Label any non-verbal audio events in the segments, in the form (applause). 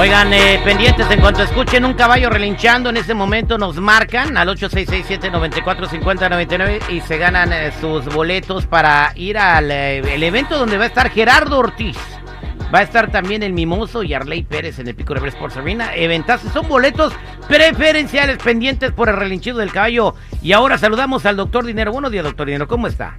Oigan, eh, pendientes, en cuanto escuchen un caballo relinchando, en ese momento nos marcan al 8667-945099 y se ganan eh, sus boletos para ir al eh, el evento donde va a estar Gerardo Ortiz. Va a estar también el Mimoso y Arley Pérez en el Pico River Sports Arena. Eventazos, son boletos preferenciales pendientes por el relinchido del caballo. Y ahora saludamos al doctor Dinero. Buenos días, doctor Dinero, ¿cómo está?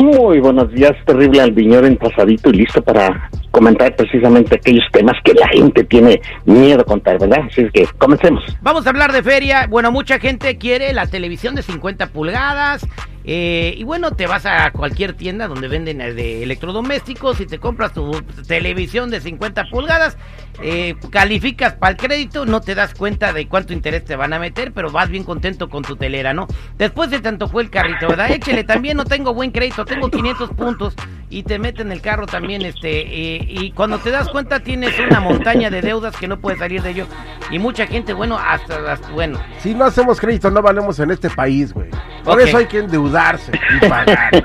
Muy buenos días, terrible Albiñor en pasadito y listo para comentar precisamente aquellos temas que la gente tiene miedo a contar, ¿verdad? Así es que comencemos. Vamos a hablar de feria. Bueno, mucha gente quiere la televisión de 50 pulgadas. Eh, y bueno, te vas a cualquier tienda donde venden eh, de electrodomésticos y te compras tu televisión de 50 pulgadas. eh, calificas para el crédito, no te das cuenta de cuánto interés te van a meter, pero vas bien contento con tu telera, ¿no? Después de tanto fue el carrito, ¿verdad? Échele también, no tengo buen crédito, tengo 500 puntos y te meten el carro también, este, eh, y cuando te das cuenta tienes una montaña de deudas que no puedes salir de ello. Y mucha gente, bueno, hasta, hasta- bueno, Si no hacemos crédito, no valemos en este país, güey. Por eso hay que endeudarse y pagar.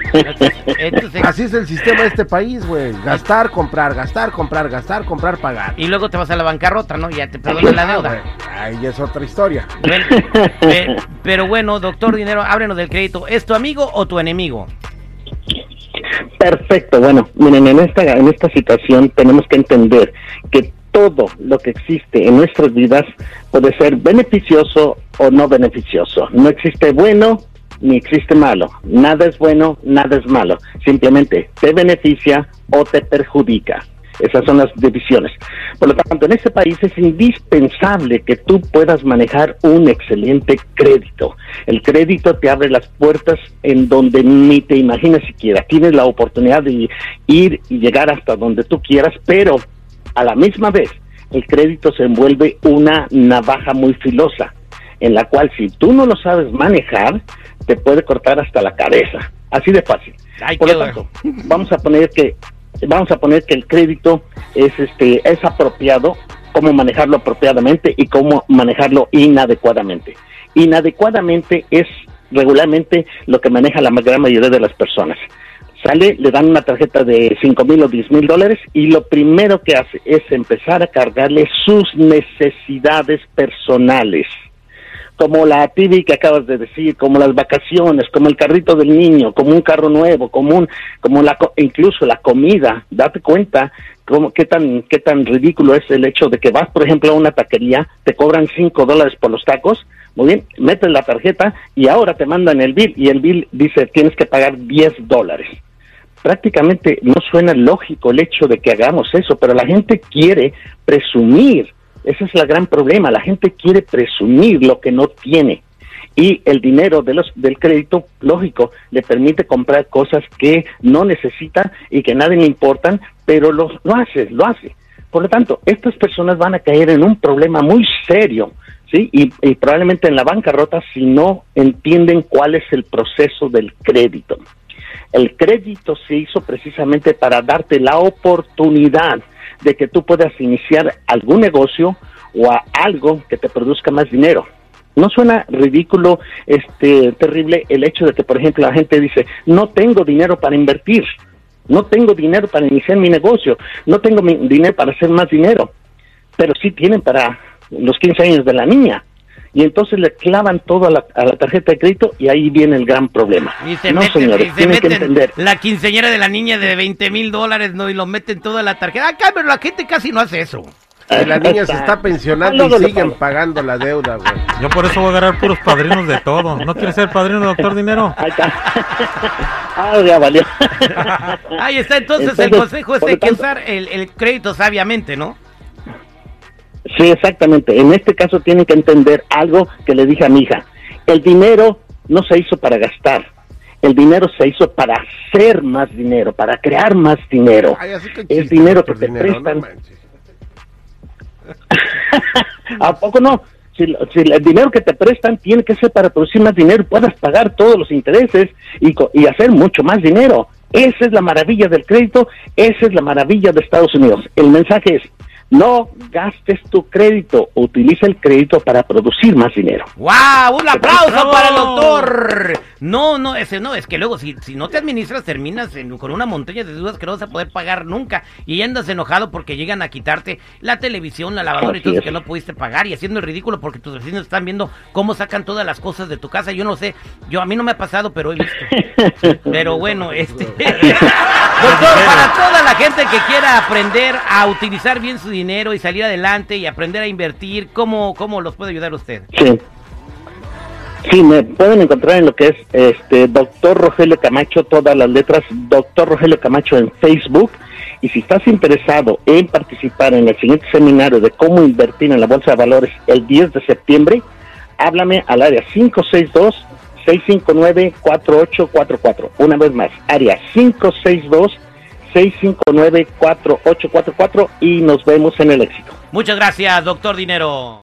entonces, Así es el sistema de este país, güey. Gastar, comprar, gastar, comprar, gastar, comprar, pagar. y luego te vas a la bancarrota, ¿no? Ya te perdonan la deuda. Ahí es otra historia. Bueno, eh, pero bueno, doctor Dinero, ábrenos del crédito. ¿Es tu amigo o tu enemigo? Perfecto, bueno, miren, en esta, en esta situación tenemos que entender que todo lo que existe en nuestras vidas puede ser beneficioso o no beneficioso. No existe bueno ni existe malo. Nada es bueno, nada es malo. Simplemente te beneficia o te perjudica. Esas son las divisiones. Por lo tanto, en este país es indispensable que tú puedas manejar un excelente crédito. El crédito te abre las puertas en donde ni te imaginas siquiera. Tienes la oportunidad de ir y llegar hasta donde tú quieras, pero a la misma vez el crédito se envuelve una navaja muy filosa, en la cual si tú no lo sabes manejar, te puede cortar hasta la cabeza. Así de fácil. Ay, Por lo tanto, (laughs) vamos a poner que vamos a poner que el crédito es este es apropiado, cómo manejarlo apropiadamente y cómo manejarlo inadecuadamente. Inadecuadamente es regularmente lo que maneja la gran mayoría de las personas. Sale, le dan una tarjeta de 5 mil o 10 mil dólares y lo primero que hace es empezar a cargarle sus necesidades personales como la TV que acabas de decir, como las vacaciones, como el carrito del niño, como un carro nuevo, como un, como la, incluso la comida. Date cuenta cómo, qué tan, qué tan ridículo es el hecho de que vas, por ejemplo, a una taquería, te cobran cinco dólares por los tacos, muy bien, metes la tarjeta y ahora te mandan el bill y el bill dice tienes que pagar 10 dólares prácticamente no suena lógico el hecho de que hagamos eso, pero la gente quiere presumir. Ese es el gran problema. La gente quiere presumir lo que no tiene. Y el dinero de los, del crédito, lógico, le permite comprar cosas que no necesita y que nadie le importan, pero lo, lo hace, lo hace. Por lo tanto, estas personas van a caer en un problema muy serio, ¿sí? Y, y probablemente en la bancarrota si no entienden cuál es el proceso del crédito. El crédito se hizo precisamente para darte la oportunidad de que tú puedas iniciar algún negocio o a algo que te produzca más dinero. ¿No suena ridículo, este, terrible el hecho de que, por ejemplo, la gente dice, no tengo dinero para invertir, no tengo dinero para iniciar mi negocio, no tengo mi- dinero para hacer más dinero, pero sí tienen para los 15 años de la niña. Y entonces le clavan todo a la, a la tarjeta de crédito y ahí viene el gran problema. Y se no, meten, señores, y se tienen que meten entender. la quinceñera de la niña de 20 mil dólares, ¿no? Y lo meten toda la tarjeta. Acá, pero la gente casi no hace eso. Y la niña se está pensionando y siguen pagando la deuda, güey. Yo por eso voy a agarrar puros padrinos de todo. ¿No quieres ser padrino, doctor Dinero? Ahí está. ah, ya valió. Ahí está, entonces, el consejo es lo que usar el, el crédito sabiamente, ¿no? Sí, exactamente. En este caso tienen que entender algo que le dije a mi hija. El dinero no se hizo para gastar. El dinero se hizo para hacer más dinero, para crear más dinero. Ay, chiste, dinero que te Dinero, prestan. (laughs) ¿A poco no? Si, si el dinero que te prestan tiene que ser para producir más dinero y puedas pagar todos los intereses y, y hacer mucho más dinero. Esa es la maravilla del crédito, esa es la maravilla de Estados Unidos. El mensaje es, No gastes tu crédito, utiliza el crédito para producir más dinero. ¡Wow! ¡Un aplauso para el doctor! No, no, ese no, es que luego si, si no te administras terminas en- con una montaña de dudas que no vas a poder pagar nunca y andas enojado porque llegan a quitarte la televisión, la lavadora y Así todo eso es. que no pudiste pagar y haciendo el ridículo porque tus vecinos están viendo cómo sacan todas las cosas de tu casa. Yo no sé, yo a mí no me ha pasado, pero he visto. (laughs) Pero bueno, este. (laughs) Doctor, para toda la gente que quiera aprender a utilizar bien su dinero y salir adelante y aprender a invertir, ¿cómo, cómo los puede ayudar usted? Sí. Sí, me pueden encontrar en lo que es este Doctor Rogelio Camacho, todas las letras Doctor Rogelio Camacho en Facebook. Y si estás interesado en participar en el siguiente seminario de cómo invertir en la Bolsa de Valores el 10 de septiembre, háblame al área 562-659-4844. Una vez más, área 562-659-4844 y nos vemos en el éxito. Muchas gracias, doctor Dinero.